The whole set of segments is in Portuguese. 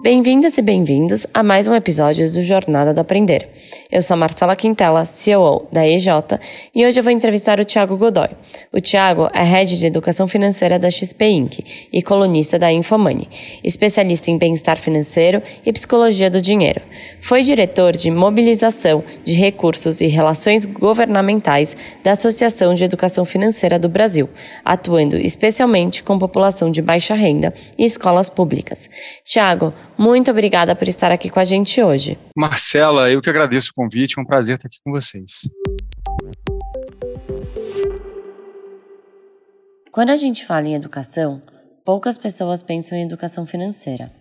Bem-vindas e bem-vindos a mais um episódio do Jornada do Aprender. Eu sou Marcela Quintela, CEO da EJ, e hoje eu vou entrevistar o Tiago Godoy. O Tiago é Head de Educação Financeira da XP Inc. e colunista da Infomoney, especialista em bem-estar financeiro e psicologia do dinheiro. Foi diretor de mobilização de recursos e relações governamentais da Associação de Educação Financeira do Brasil, atuando especialmente com população de baixa renda e escolas públicas. Tiago, muito obrigada por estar aqui com a gente hoje. Marcela, eu que agradeço o convite, é um prazer estar aqui com vocês. Quando a gente fala em educação, poucas pessoas pensam em educação financeira.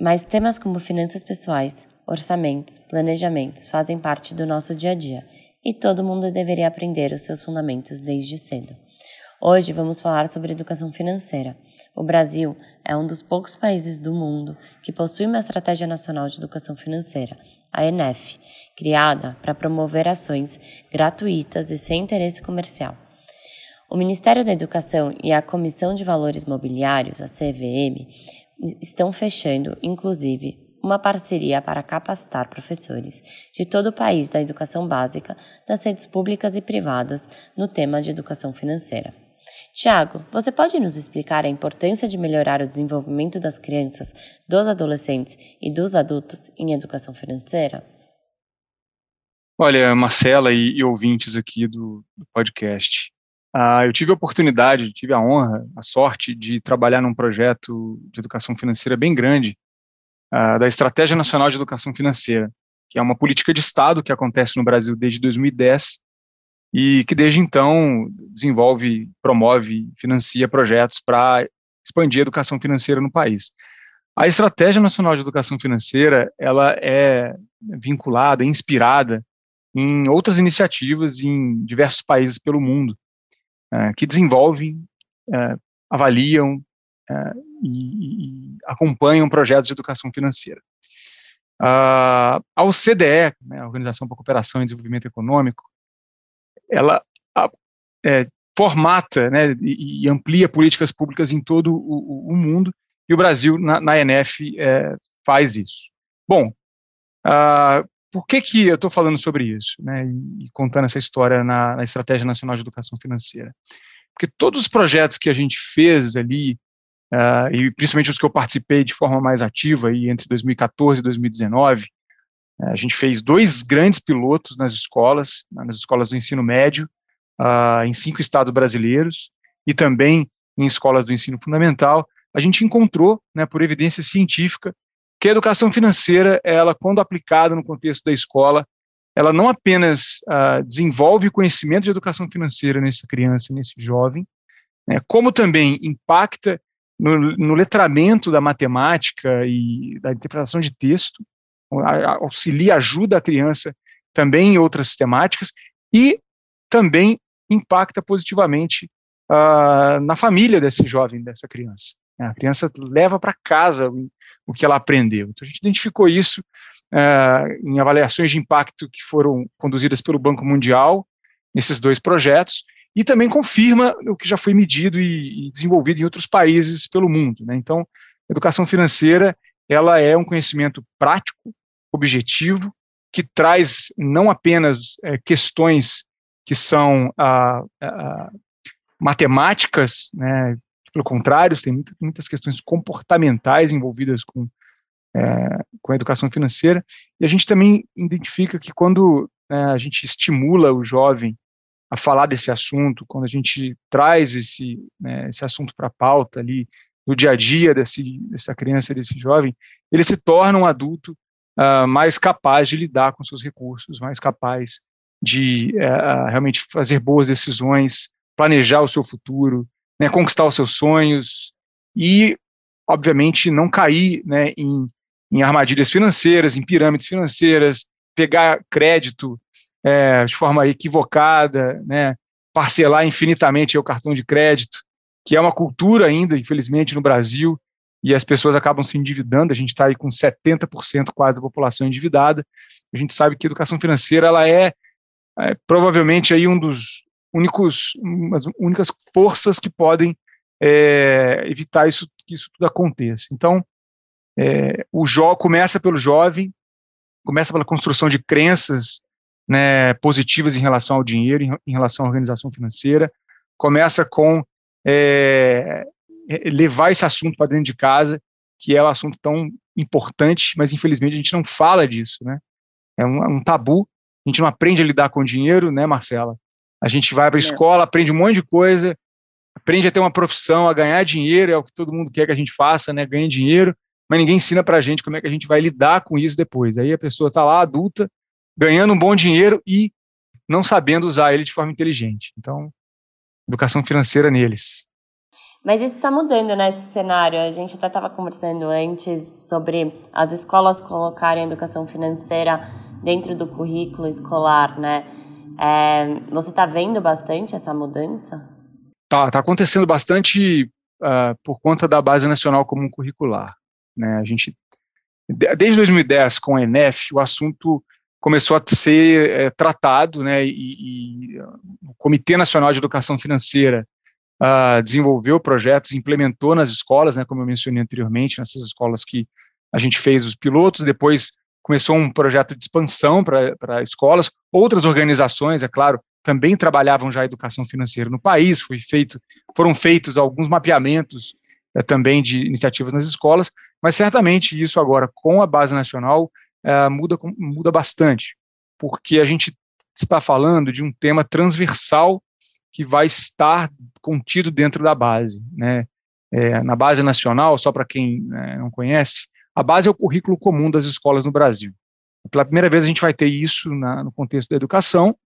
Mas temas como finanças pessoais, orçamentos, planejamentos fazem parte do nosso dia a dia e todo mundo deveria aprender os seus fundamentos desde cedo. Hoje vamos falar sobre educação financeira. O Brasil é um dos poucos países do mundo que possui uma Estratégia Nacional de Educação Financeira, a ENEF, criada para promover ações gratuitas e sem interesse comercial. O Ministério da Educação e a Comissão de Valores Mobiliários, a CVM, estão fechando, inclusive, uma parceria para capacitar professores de todo o país da educação básica, das redes públicas e privadas, no tema de educação financeira. Tiago, você pode nos explicar a importância de melhorar o desenvolvimento das crianças, dos adolescentes e dos adultos em educação financeira? Olha, Marcela e, e ouvintes aqui do, do podcast, uh, eu tive a oportunidade, tive a honra, a sorte de trabalhar num projeto de educação financeira bem grande, uh, da Estratégia Nacional de Educação Financeira, que é uma política de Estado que acontece no Brasil desde 2010 e que desde então desenvolve, promove, financia projetos para expandir a educação financeira no país. A Estratégia Nacional de Educação Financeira, ela é vinculada, inspirada em outras iniciativas em diversos países pelo mundo, é, que desenvolvem, é, avaliam é, e, e, acompanham projetos de educação financeira. a OCDE, né, a Organização para a Cooperação e Desenvolvimento Econômico, ela é, formata né, e, amplia políticas públicas em todo o, o mundo, e o Brasil, na, na ENF, é, faz isso. Bom, uh, por que, que eu estou falando sobre isso, né, e, contando essa história na, na, Estratégia Nacional de Educação Financeira? Porque todos os projetos que a gente fez ali, uh, e principalmente os que eu participei de forma mais ativa, aí, entre 2014 e 2019, é, a gente fez dois grandes pilotos nas escolas, nas escolas do ensino médio, uh, em cinco estados brasileiros, e também em escolas do ensino fundamental. A gente encontrou, né, por evidência científica, que a educação financeira, ela, quando aplicada no contexto da escola, ela não apenas uh, desenvolve conhecimento de educação financeira nessa criança, nesse jovem, né, como também impacta no, no letramento da matemática e da interpretação de texto, auxilia, ajuda a criança também em outras temáticas e também impacta positivamente uh, na família desse jovem, dessa criança. A criança leva para casa o, o, que ela aprendeu. Então, a gente identificou isso uh, em avaliações de impacto que foram conduzidas pelo Banco Mundial, nesses dois projetos, e também confirma o que já foi medido e, e desenvolvido em outros países pelo mundo. Né? Então, educação financeira ela é um conhecimento prático, objetivo, que traz não apenas é, questões que são ah, ah, matemáticas, né, pelo contrário, tem muita, muitas questões comportamentais envolvidas com, é, com a educação financeira, e a gente também identifica que quando é, a gente estimula o jovem a falar desse assunto, quando a gente traz esse, né, esse assunto para a pauta ali, no dia a dia desse, dessa criança, desse jovem, ele se torna um adulto uh, mais capaz de lidar com seus recursos, mais capaz de uh, realmente fazer boas decisões, planejar o seu futuro, né, conquistar os seus sonhos e, obviamente, não cair né, em, em armadilhas financeiras, em pirâmides financeiras, pegar crédito é, de forma equivocada, né, parcelar infinitamente o cartão de crédito, que é uma cultura ainda, infelizmente, no Brasil, e as pessoas acabam se endividando, a gente está aí com 70% quase da população endividada, a gente sabe que a educação financeira ela é, é provavelmente aí um dos únicos, umas únicas forças que podem é, evitar isso, que isso tudo aconteça. Então, é, o jo começa pelo jovem, começa pela construção de crenças né, positivas em relação ao dinheiro, em, em relação à organização financeira, começa com é levar esse assunto para dentro de casa, que é um assunto tão importante, mas infelizmente a gente não fala disso, né? É um, é um tabu, a gente não aprende a lidar com dinheiro, né, Marcela? A gente vai para a é. escola, aprende um monte de coisa, aprende a ter uma profissão, a ganhar dinheiro, é o que todo mundo quer que a gente faça, né? Ganhe dinheiro, mas ninguém ensina para a gente como é que a gente vai lidar com isso depois. Aí a pessoa está lá, adulta, ganhando um bom dinheiro e não sabendo usar ele de forma inteligente. Então, educação financeira neles. Mas isso está mudando nesse cenário. A gente até estava conversando antes sobre as escolas colocarem a educação financeira dentro do currículo escolar, né? É, você está vendo bastante essa mudança? Tá, tá acontecendo bastante uh, por conta da base nacional comum curricular. Né? A gente, desde 2010, com a ENEF, o assunto começou a ser é, tratado, né, e, e, o Comitê Nacional de Educação Financeira uh, desenvolveu projetos, implementou nas escolas, né, como eu mencionei anteriormente, nessas escolas que a gente fez os pilotos, depois começou um projeto de expansão para escolas, outras organizações, é claro, também trabalhavam já a educação financeira no país, foi feito, foram feitos alguns mapeamentos é, também de iniciativas nas escolas, mas certamente isso agora, com a base nacional, é, muda, muda bastante, porque a gente está falando de um tema transversal que vai estar contido dentro da base. Né? É, na base nacional, só para quem né, não conhece, a base é o currículo comum das escolas no Brasil. Pela primeira vez a gente vai ter isso na, no contexto da educação,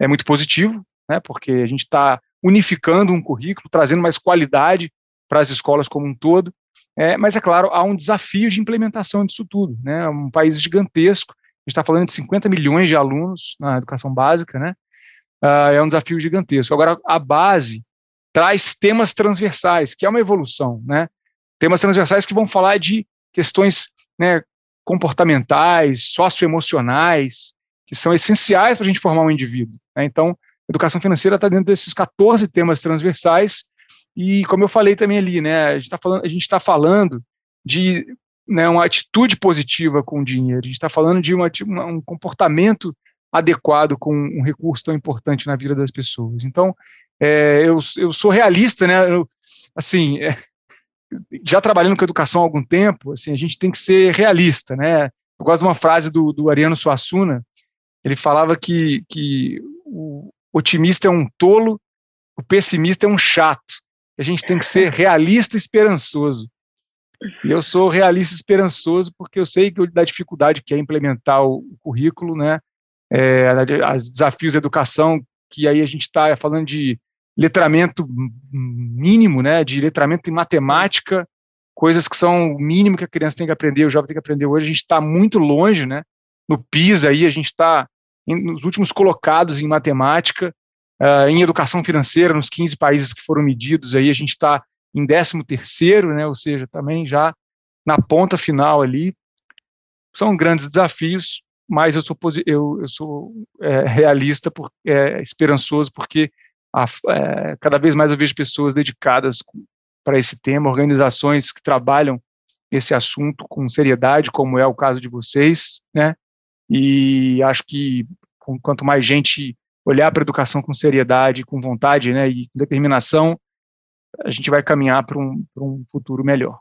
é muito positivo, né, porque a gente está unificando um currículo, trazendo mais qualidade para as escolas como um todo. É, mas, é claro, há um desafio de implementação disso tudo. Né? Um país gigantesco, a gente está falando de 50 milhões de alunos na educação básica, né? Uh, é um desafio gigantesco. Agora, a base traz temas transversais, que é uma evolução, né? Temas transversais que vão falar de questões né, comportamentais, socioemocionais, que são essenciais para a gente formar um indivíduo. Né? Então, educação financeira está dentro desses 14 temas transversais e como eu falei também ali, né, a gente está falando, está falando de né, uma atitude positiva com o dinheiro. A gente está falando de uma, um comportamento adequado com um recurso tão importante na vida das pessoas. Então, é, eu, eu sou realista, né? Eu, assim, é, já trabalhando com educação há algum tempo, assim, a gente tem que ser realista, né? Eu gosto de uma frase do, do Ariano Suassuna. Ele falava que, que o otimista é um tolo, o pessimista é um chato a gente tem que ser realista e esperançoso. E eu sou realista e esperançoso porque eu sei que da dificuldade que é implementar o, currículo, né, é, os desafios da educação, que aí a gente está falando de letramento mínimo, né, de letramento em matemática, coisas que são o mínimo que a criança tem que aprender, o jovem tem que aprender hoje, a gente está muito longe, né, no PISA aí, a gente está nos últimos colocados em matemática, Uh, em educação financeira, nos 15 países que foram medidos, aí a gente está em 13 terceiro, né, ou seja, também já na ponta final ali. São grandes desafios, mas eu sou, eu, eu sou é, realista, por, é, esperançoso, porque a, é, cada vez mais eu vejo pessoas dedicadas para esse tema, organizações que trabalham esse assunto com seriedade, como é o caso de vocês, né? E acho que com, quanto mais gente olhar para a educação com seriedade, com vontade né, e determinação, a gente vai caminhar para um, um futuro melhor.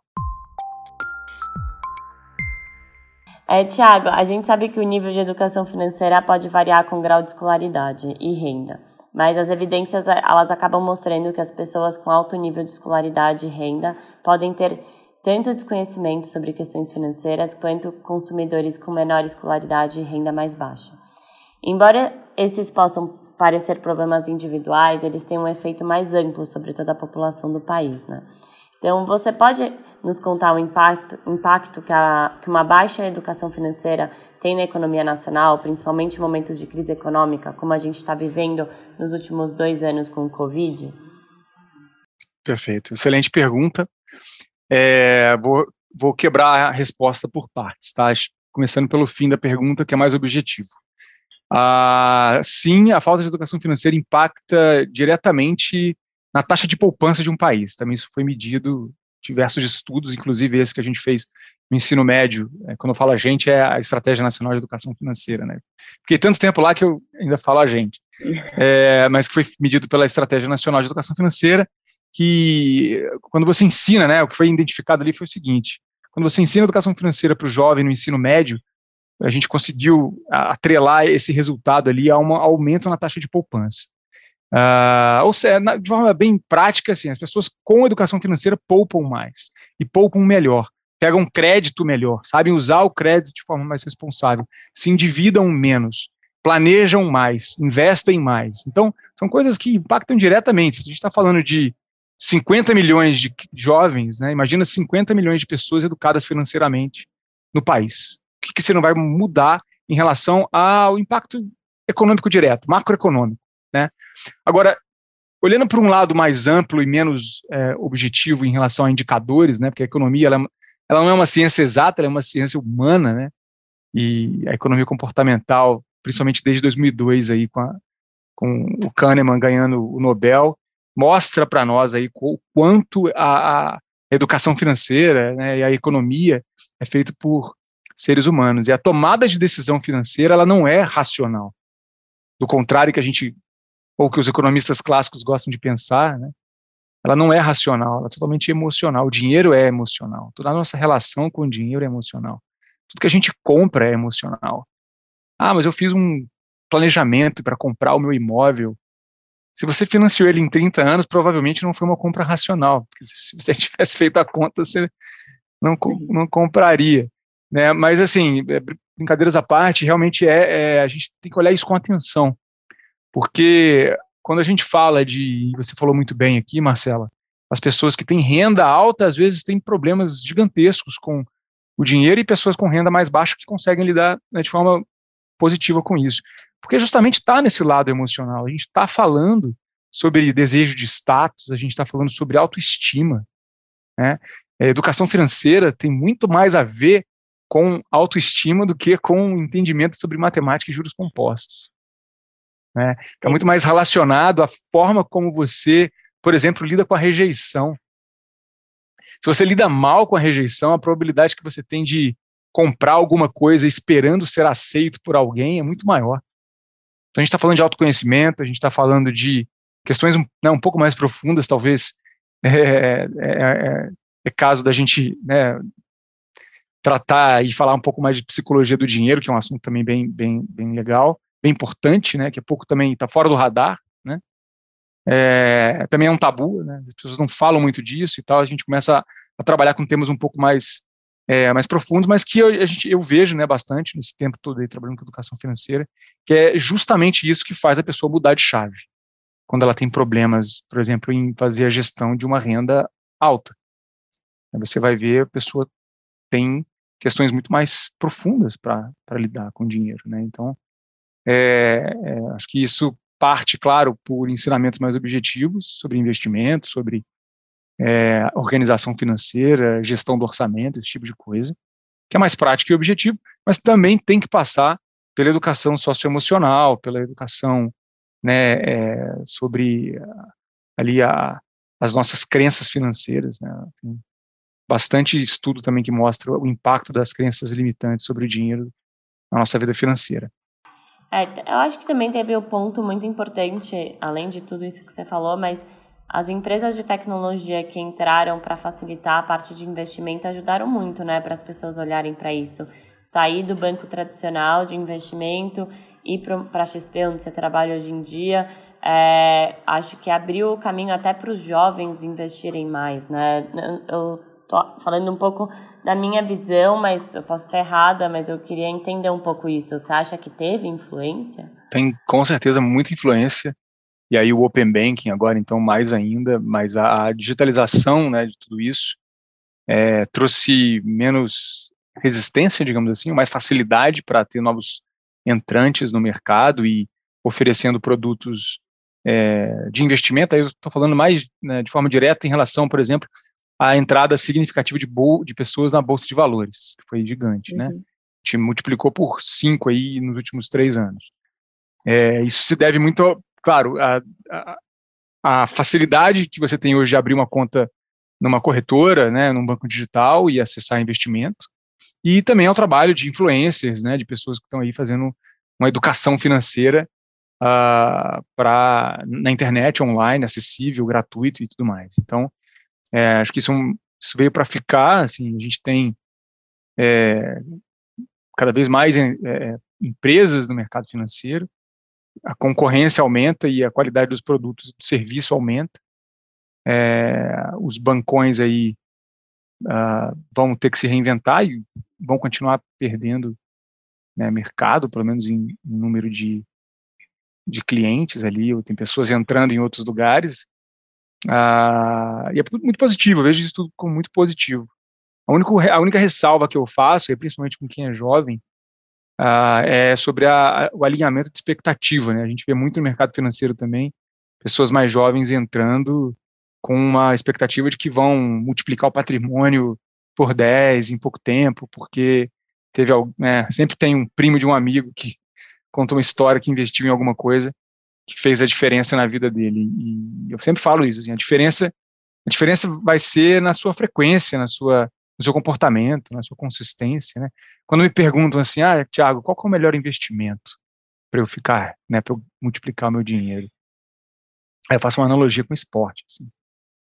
É, Tiago, a gente sabe que o nível de educação financeira pode variar com grau de escolaridade e renda, mas as evidências elas acabam mostrando que as pessoas com alto nível de escolaridade e renda podem ter tanto desconhecimento sobre questões financeiras quanto consumidores com menor escolaridade e renda mais baixa. Embora esses possam parecer problemas individuais, eles têm um efeito mais amplo sobre toda a população do país, né? Então, você pode nos contar o impacto, impacto que, a, que uma baixa educação financeira tem na economia nacional, principalmente em momentos de crise econômica, como a gente está vivendo nos últimos dois anos com o Covid? Perfeito, excelente pergunta. É, vou, vou quebrar a resposta por partes, tá? Começando pelo fim da pergunta, que é mais objetivo. Ah, sim, a falta de educação financeira impacta diretamente na taxa de poupança de um país. Também isso foi medido diversos estudos, inclusive esse que a gente fez no ensino médio. É, quando eu falo a gente, é a Estratégia Nacional de Educação Financeira, né? Fiquei tanto tempo lá que eu ainda falo a gente. É, mas que foi medido pela Estratégia Nacional de Educação Financeira, que quando você ensina, né, o que foi identificado ali foi o seguinte: quando você ensina educação financeira para o jovem no ensino médio, a gente conseguiu atrelar esse resultado ali a um aumento na taxa de poupança. Uh, ou seja, de forma bem prática, assim, as pessoas com educação financeira poupam mais e poupam melhor, pegam crédito melhor, sabem usar o crédito de forma mais responsável, se endividam menos, planejam mais, investem mais. Então, são coisas que impactam diretamente. Se a gente está falando de 50 milhões de jovens, né, imagina 50 milhões de pessoas educadas financeiramente no país. O que, que você não vai mudar em relação ao impacto econômico direto, macroeconômico? Né? Agora, olhando para um lado mais amplo e menos é, objetivo em relação a indicadores, né, porque a economia ela, ela não é uma ciência exata, ela é uma ciência humana, né, e a economia comportamental, principalmente desde 2002 aí com, a, com o Kahneman ganhando o Nobel, mostra para nós aí o quanto a, a educação financeira né, e a economia é feito por seres humanos e a tomada de decisão financeira ela não é racional. Do contrário que a gente ou que os economistas clássicos gostam de pensar, né? ela não é racional, ela é totalmente emocional. O dinheiro é emocional. Toda a nossa relação com o dinheiro é emocional. Tudo que a gente compra é emocional. Ah, mas eu fiz um planejamento para comprar o meu imóvel. Se você financiou ele em 30 anos, provavelmente não foi uma compra racional, porque se você tivesse feito a conta, você não, não compraria. Né? Mas, assim, é, brincadeiras à parte, realmente é, é, a gente tem que olhar isso com atenção. Porque quando a gente fala de, você falou muito bem aqui, Marcela, as pessoas que têm renda alta às vezes têm problemas gigantescos com o dinheiro e pessoas com renda mais baixa que conseguem lidar né, de forma positiva com isso. Porque justamente está nesse lado emocional. A gente está falando sobre desejo de status, a gente está falando sobre autoestima. Né? A educação financeira tem muito mais a ver com autoestima do que com entendimento sobre matemática e juros compostos. Né? É muito mais relacionado à forma como você, por exemplo, lida com a rejeição. Se você lida mal com a rejeição, a probabilidade que você tem de comprar alguma coisa esperando ser aceito por alguém é muito maior. Então a gente está falando de autoconhecimento, a gente está falando de questões né, um pouco mais profundas, talvez é, é, é, é caso da gente né, tratar e falar um pouco mais de psicologia do dinheiro, que é um assunto também bem, bem, bem legal bem importante, né, que é pouco também está fora do radar, né, é, também é um tabu, né, as pessoas não falam muito disso e tal, a gente começa a, a trabalhar com temas um pouco mais é, mais profundos, mas que eu, gente, eu vejo né, bastante nesse tempo todo aí trabalhando com educação financeira, que é justamente isso que faz a pessoa mudar de chave, quando ela tem problemas, por exemplo, em fazer a gestão de uma renda alta. Você vai ver a pessoa tem questões muito mais profundas para lidar com dinheiro, né? Então, é, é, acho que isso parte, claro, por ensinamentos mais objetivos sobre investimento, sobre é, organização financeira, gestão do orçamento, esse tipo de coisa, que é mais prático e objetivo, mas também tem que passar pela educação socioemocional, pela educação né, é, sobre ali a, as nossas crenças financeiras. Né, tem bastante estudo também que mostra o impacto das crenças limitantes sobre o dinheiro na nossa vida financeira. É, eu acho que também teve o um ponto muito importante, além de tudo isso que você falou, mas as empresas de tecnologia que entraram para facilitar a parte de investimento ajudaram muito, né, para as pessoas olharem para isso. Sair do banco tradicional de investimento e para a XP, onde você trabalha hoje em dia, é, acho que abriu o caminho até para os jovens investirem mais, né? Eu tô falando um pouco da minha visão, mas eu posso estar errada, mas eu queria entender um pouco isso. Você acha que teve influência? Tem com certeza muita influência. E aí o Open Banking agora, então, mais ainda, mas a, a digitalização né, de tudo isso é, trouxe menos resistência, digamos assim, mais facilidade para ter novos entrantes no mercado e oferecendo produtos é, de investimento. Aí eu estou falando mais né, de forma direta em relação, por exemplo, a entrada significativa de, de pessoas na Bolsa de Valores, que foi gigante, né? uhum. né? A gente multiplicou por cinco aí nos últimos três anos. É, isso se deve muito, claro, a, a, a, facilidade que você tem hoje de abrir uma conta numa corretora, né, num banco digital e acessar investimento. E também é o trabalho de influencers, né, de pessoas que estão aí fazendo uma educação financeira uh, ah, para na internet, online, acessível, gratuito e tudo mais. Então, é, acho que isso, é isso veio para ficar. Assim, a gente tem é, cada vez mais é, é, empresas no mercado financeiro, a concorrência aumenta e a qualidade dos produtos do serviço aumenta. Os bancões aí uh, vão ter que se reinventar e vão continuar perdendo né, mercado, pelo menos em, em número de, de clientes ali, ou tem pessoas entrando em outros lugares, ah, e é muito positivo, eu vejo isso tudo como muito positivo. A única, a única ressalva que eu faço, e principalmente com quem é jovem, ah, é sobre a, o alinhamento de expectativa. Né? A gente vê muito no mercado financeiro também, pessoas mais jovens entrando com uma expectativa de que vão multiplicar o patrimônio por 10 em pouco tempo, porque teve né, sempre tem um primo de um amigo que contou uma história que investiu em alguma coisa que fez a diferença na vida dele. E eu sempre falo isso, assim, a diferença a diferença vai ser na sua frequência, na sua no seu comportamento, na sua consistência, né? Quando me perguntam assim, ah, Tiago, qual é o melhor investimento para eu ficar, né, para eu multiplicar o meu dinheiro? Aí eu faço uma analogia com esporte, assim.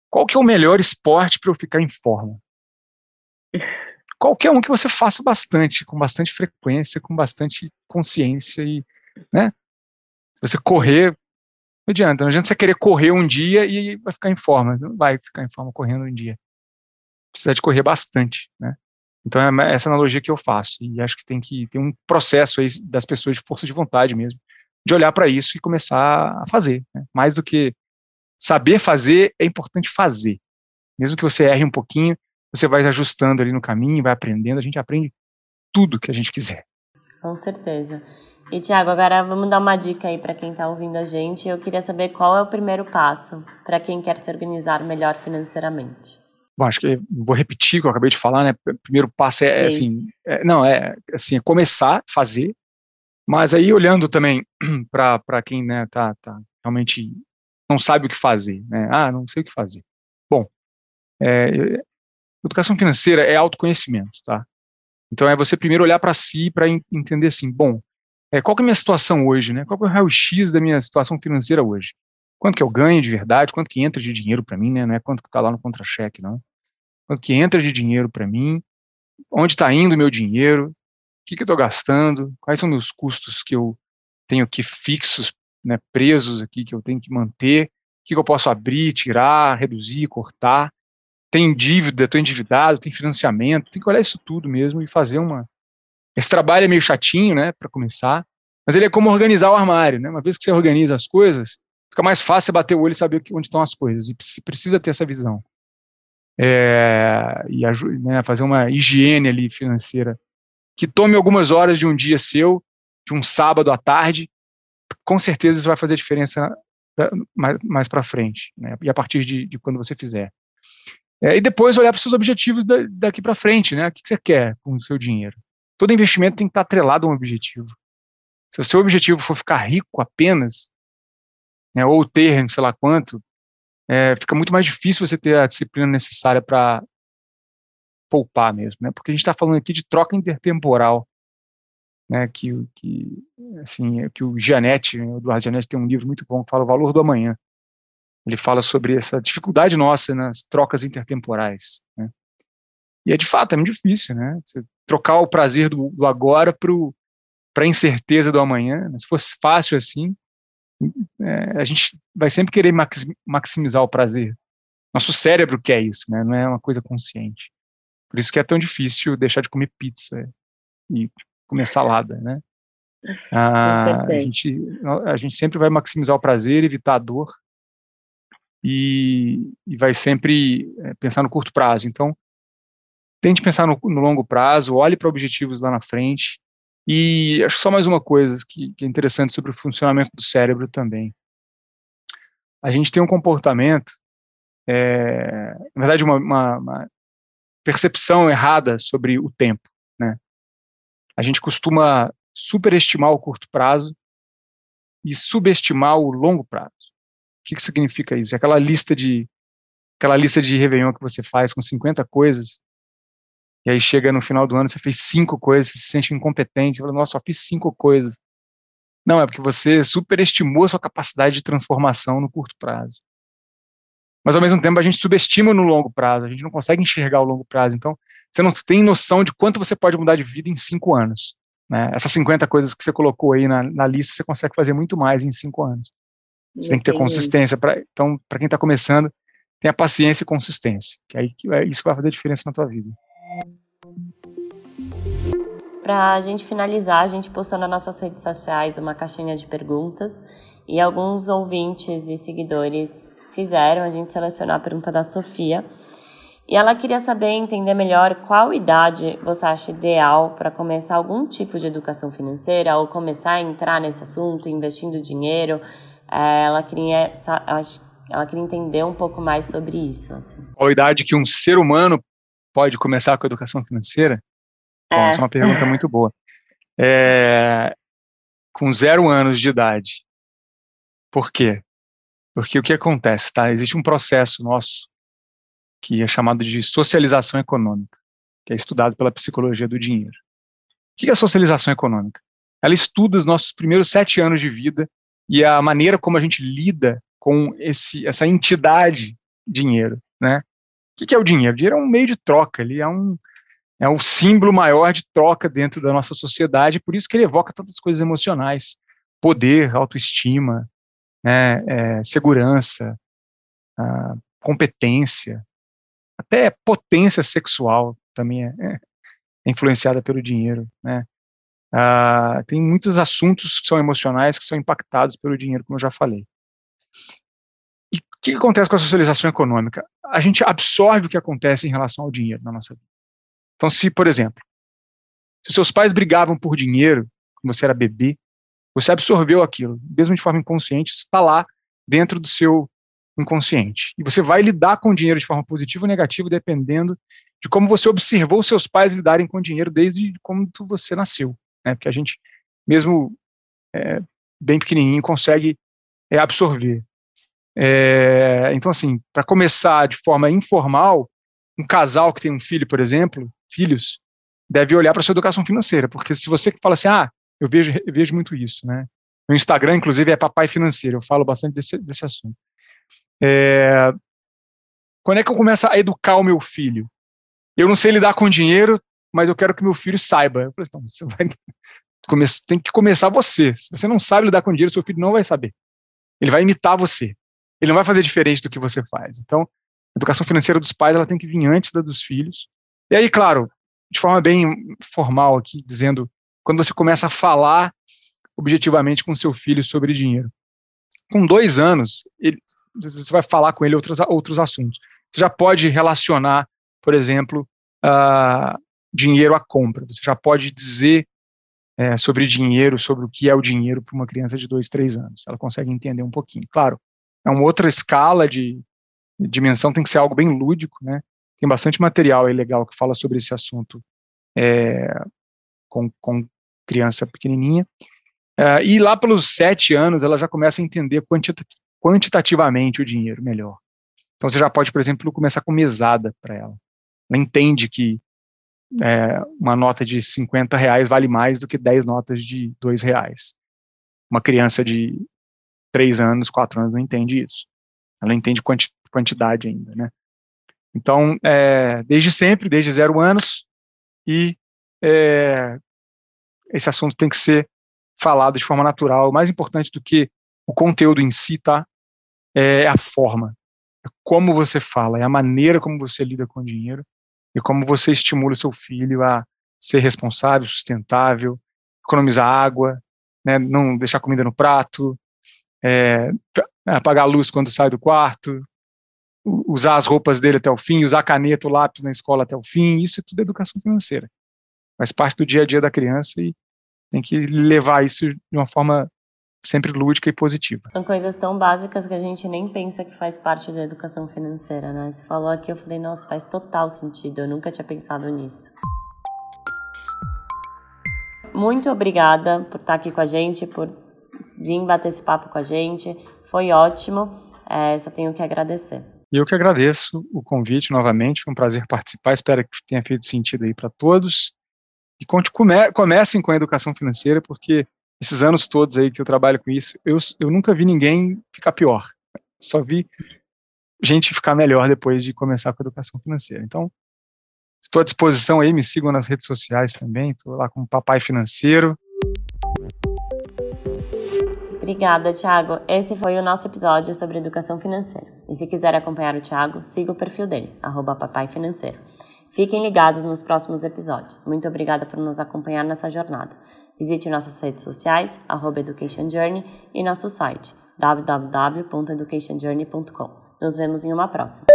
Qual que é o melhor esporte para eu ficar em forma? qualquer um que você faça bastante, com bastante frequência, com bastante consciência e, né? Você correr, não adianta, não adianta você querer correr um dia e vai ficar em forma, você não vai ficar em forma correndo um dia. Precisa de correr bastante, né? Então é essa analogia que eu faço e acho que tem que ter um processo aí das pessoas de força de vontade mesmo, de olhar para isso e começar a fazer, né? mais do que saber fazer, é importante fazer. Mesmo que você erre um pouquinho, você vai ajustando ali no caminho, vai aprendendo, a gente aprende tudo que a gente quiser. Com certeza. E Tiago, agora vamos dar uma dica aí para quem está ouvindo a gente. Eu queria saber qual é o primeiro passo para quem quer se organizar melhor financeiramente. Bom, acho que vou repetir o que eu acabei de falar, né? O primeiro passo é, é assim, é, não é assim, é começar a fazer, mas aí olhando também para quem né, tá, tá realmente não sabe o que fazer, né? Ah, não sei o que fazer. Bom, é, Educação financeira é autoconhecimento, tá? Então é você primeiro olhar para si para entender assim, bom, é, qual é a minha situação hoje, né? Qual é o raio-x da minha situação financeira hoje? Quanto que eu ganho de verdade? Quanto que entra de dinheiro para mim, né? Não é quanto que está lá no contra-cheque, não. Quanto que entra de dinheiro para mim? Onde está indo o meu dinheiro? O que, que eu estou gastando? Quais são meus custos que eu tenho aqui fixos, né, presos aqui, que eu tenho que manter? O que, que eu posso abrir, tirar, reduzir, cortar? tem dívida, estou endividado, tem financiamento, tem que olhar isso tudo mesmo e fazer uma. Esse trabalho é meio chatinho, né, para começar, mas ele é como organizar o armário, né? Uma vez que você organiza as coisas, fica mais fácil bater o olho e saber onde estão as coisas. E precisa ter essa visão. É, e né, fazer uma higiene ali financeira que tome algumas horas de um dia seu, de um sábado à tarde, com certeza isso vai fazer diferença mais, mais para frente, né? E a partir de, de quando você fizer. É, e depois olhar para os seus objetivos da, daqui para frente, né? O que, que você quer com o seu dinheiro? Todo investimento tem que estar atrelado a um objetivo. Se o seu objetivo for ficar rico apenas, né, ou ter sei lá quanto, é, fica muito mais difícil você ter a disciplina necessária para poupar mesmo, né? Porque a gente está falando aqui de troca intertemporal, né? Que, que assim, que o Gianetti, né, o Eduardo Gianetti tem um livro muito bom que fala o valor do amanhã. Ele fala sobre essa dificuldade nossa nas trocas intertemporais. Né? E é de fato, é muito difícil, né? Você trocar o prazer do, do agora para a incerteza do amanhã. Né? Se fosse fácil assim, é, a gente vai sempre querer maximizar o prazer. Nosso cérebro quer isso, né? Não é uma coisa consciente. Por isso que é tão difícil deixar de comer pizza e comer salada, né? Ah, a, gente, a gente sempre vai maximizar o prazer, evitar a dor, e, e vai sempre é, pensar no curto prazo. Então, tente pensar no, no longo prazo, olhe para objetivos lá na frente. E acho só mais uma coisa que, que é interessante sobre o funcionamento do cérebro também. A gente tem um comportamento, é, na verdade, uma, uma, uma, percepção errada sobre o tempo. Né? A gente costuma superestimar o curto prazo e subestimar o longo prazo. O que, que significa isso? É aquela lista de aquela lista de Réveillon que você faz com 50 coisas, e aí chega no final do ano, você fez cinco coisas, você se sente incompetente, você fala, nossa, só fiz cinco coisas. Não, é porque você superestimou a sua capacidade de transformação no curto prazo. Mas, ao mesmo tempo, a gente subestima no longo prazo, a gente não consegue enxergar o longo prazo. Então, você não tem noção de quanto você pode mudar de vida em cinco anos. Né? Essas 50 coisas que você colocou aí na, na lista, você consegue fazer muito mais em cinco anos. Você tem que ter consistência. Pra, então, para quem está começando, tenha paciência e consistência, que aí é isso que vai fazer diferença na tua vida. Para a gente finalizar, a gente postou nas nossas redes sociais uma caixinha de perguntas e alguns ouvintes e seguidores fizeram. A gente selecionou a pergunta da Sofia e ela queria saber, entender melhor qual idade você acha ideal para começar algum tipo de educação financeira ou começar a entrar nesse assunto, investindo dinheiro. É, ela queria, ela queria entender um pouco mais sobre isso. Assim. Qual idade que um ser humano pode começar com a educação financeira? É. Bom, essa é uma pergunta muito boa. É, com zero anos de idade. Por quê? Porque o que acontece, tá? Existe um processo nosso que é chamado de socialização econômica, que é estudado pela psicologia do dinheiro. O que é a socialização econômica? Ela estuda os nossos primeiros sete anos de vida e a maneira como a gente lida com esse, essa entidade dinheiro, né? O que é o dinheiro? O dinheiro é um meio de troca, ele é um, é um símbolo maior de troca dentro da nossa sociedade, por isso que ele evoca tantas coisas emocionais, poder, autoestima, né, é, segurança, competência, até potência sexual também é, é influenciada pelo dinheiro, né? Ah, tem muitos assuntos que são emocionais que são impactados pelo dinheiro, como eu já falei. O que acontece com a socialização econômica? A gente absorve o que acontece em relação ao dinheiro na nossa vida. Então, se, por exemplo, se seus pais brigavam por dinheiro, quando você era bebê, você absorveu aquilo, mesmo de forma inconsciente, está lá dentro do seu inconsciente. E você vai lidar com o dinheiro de forma positiva ou negativa, dependendo de como você observou seus pais lidarem com o dinheiro desde quando você nasceu né? Porque a gente, mesmo é, bem pequenininho, consegue é, absorver. É, então, assim, para começar de forma informal, um casal que tem um filho, por exemplo, filhos, deve olhar para sua educação financeira, porque se você fala assim, ah, eu vejo, eu vejo muito isso, né? No Instagram, inclusive, é papai financeiro, eu falo bastante desse, desse assunto. É, quando é que eu começo a educar o meu filho? Eu não sei lidar com dinheiro, mas eu quero que meu filho saiba. Eu falei, então, você vai tem que começar você. Se você não sabe lidar com dinheiro, seu filho não vai saber. Ele vai imitar você. Ele não vai fazer diferente do que você faz. Então, a educação financeira dos pais ela tem que vir antes da dos filhos. E aí, claro, de forma bem formal aqui, dizendo, quando você começa a falar objetivamente com seu filho sobre dinheiro. Com dois anos, ele, você vai falar com ele outros, outros assuntos. Você já pode relacionar, por exemplo, uh, dinheiro à compra. Você já pode dizer é, sobre dinheiro, sobre o que é o dinheiro para uma criança de dois, três anos. Ela consegue entender um pouquinho. Claro, é uma outra escala de, dimensão, tem que ser algo bem lúdico, né? Tem bastante material aí legal que fala sobre esse assunto é, com, com criança pequenininha. É, e lá pelos sete anos, ela já começa a entender quantita quantitativamente o dinheiro melhor. Então você já pode, por exemplo, começar com mesada para ela. Ela entende que é, uma nota de 50 reais vale mais do que 10 notas de 2 reais. Uma criança de 3 anos, 4 anos não entende isso. Ela entende quanti quantidade ainda, né? Então, é, desde sempre, desde zero anos, e é, esse assunto tem que ser falado de forma natural. Mais importante do que o conteúdo em si, tá? É a forma. É como você fala, é a maneira como você lida com o dinheiro e como você estimula o seu filho a ser responsável, sustentável, economizar água, né, não deixar comida no prato, é, apagar a luz quando sai do quarto, usar as roupas dele até o fim, usar caneta, lápis na escola até o fim, isso é tudo educação financeira. Faz parte do dia a dia da criança e tem que levar isso de uma forma sempre lúdica e positiva. São coisas tão básicas que a gente nem pensa que faz parte da educação financeira, né? Você falou aqui, eu falei, nossa, faz total sentido, eu nunca tinha pensado nisso. Muito obrigada por estar aqui com a gente, por vir bater esse papo com a gente. Foi ótimo, é, só tenho que agradecer. E eu que agradeço o convite novamente, foi um prazer participar, espero que tenha feito sentido aí para todos. E come, comecem com a educação financeira, porque esses anos todos aí que eu trabalho com isso, eu, eu nunca vi ninguém ficar pior. Só vi gente ficar melhor depois de começar com a educação financeira. Então, estou à disposição aí, me sigam nas redes sociais também, estou lá com o Papai Financeiro. Obrigada, Thiago. Esse foi o nosso episódio sobre educação financeira. E se quiser acompanhar o Thiago, siga o perfil dele, arroba Papai Financeiro. Fiquem ligados nos próximos episódios. Muito obrigada por nos acompanhar nessa jornada. Visite nossas redes sociais, arroba Education Journey, e nosso site, www.educationjourney.com. Nos vemos em uma próxima.